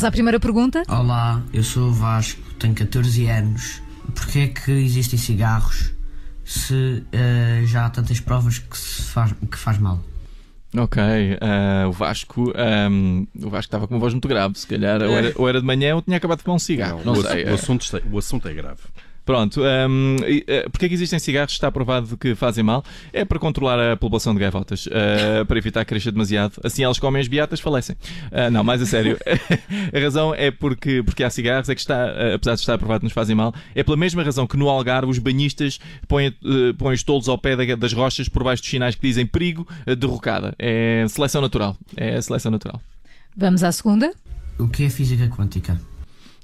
Vamos à primeira pergunta. Olá, eu sou o Vasco, tenho 14 anos. Porquê é que existem cigarros se uh, já há tantas provas que, se faz, que faz mal? Ok, uh, o Vasco um, o Vasco estava com uma voz muito grave, se calhar, ou era, ou era de manhã ou tinha acabado de fumar um cigarro. Não, o, sei. O assunto, o assunto é grave. Pronto, um, uh, porque é que existem cigarros? Está provado que fazem mal. É para controlar a população de gaivotas, uh, para evitar que cresça demasiado. Assim elas comem as beatas, falecem. Uh, não, mais a sério. a razão é porque, porque há cigarros, é que está, uh, apesar de estar provado que nos fazem mal, é pela mesma razão que no Algarve os banhistas põem, uh, põem os tolos ao pé da, das rochas por baixo dos sinais que dizem perigo, uh, derrocada. É seleção natural. É seleção natural. Vamos à segunda. O que é física quântica?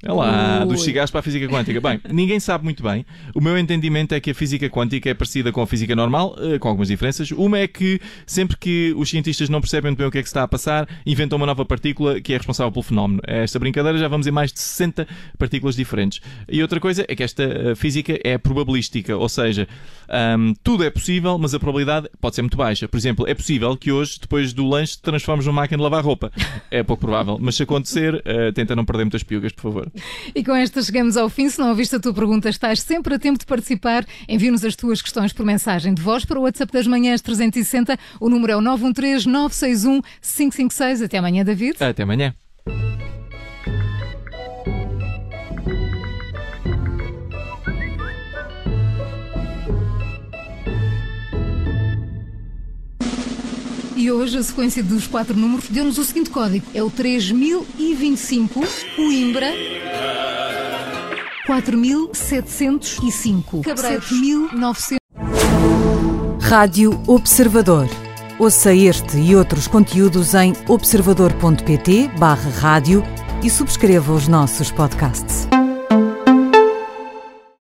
É lá, Ui. dos cigarros para a física quântica. Bem, ninguém sabe muito bem. O meu entendimento é que a física quântica é parecida com a física normal, eh, com algumas diferenças. Uma é que sempre que os cientistas não percebem muito bem o que é que está a passar, inventam uma nova partícula que é responsável pelo fenómeno. Esta brincadeira já vamos em mais de 60 partículas diferentes. E outra coisa é que esta eh, física é probabilística, ou seja, ahm, tudo é possível, mas a probabilidade pode ser muito baixa. Por exemplo, é possível que hoje, depois do lanche, transformes numa máquina de lavar roupa. É pouco provável, mas se acontecer, eh, tenta não perder muitas piugas, por favor. E com esta chegamos ao fim. Se não ouviste a tua pergunta, estás sempre a tempo de participar. Envia-nos as tuas questões por mensagem de voz para o WhatsApp das Manhãs 360. O número é o 913 961 556. Até amanhã, David. Até amanhã. E hoje a sequência dos quatro números deu-nos o seguinte código: é o 3025 Coimbra. 4705 Cabreiros. 7900 Rádio Observador. Ouça este e outros conteúdos em observador.pt/barra rádio e subscreva os nossos podcasts.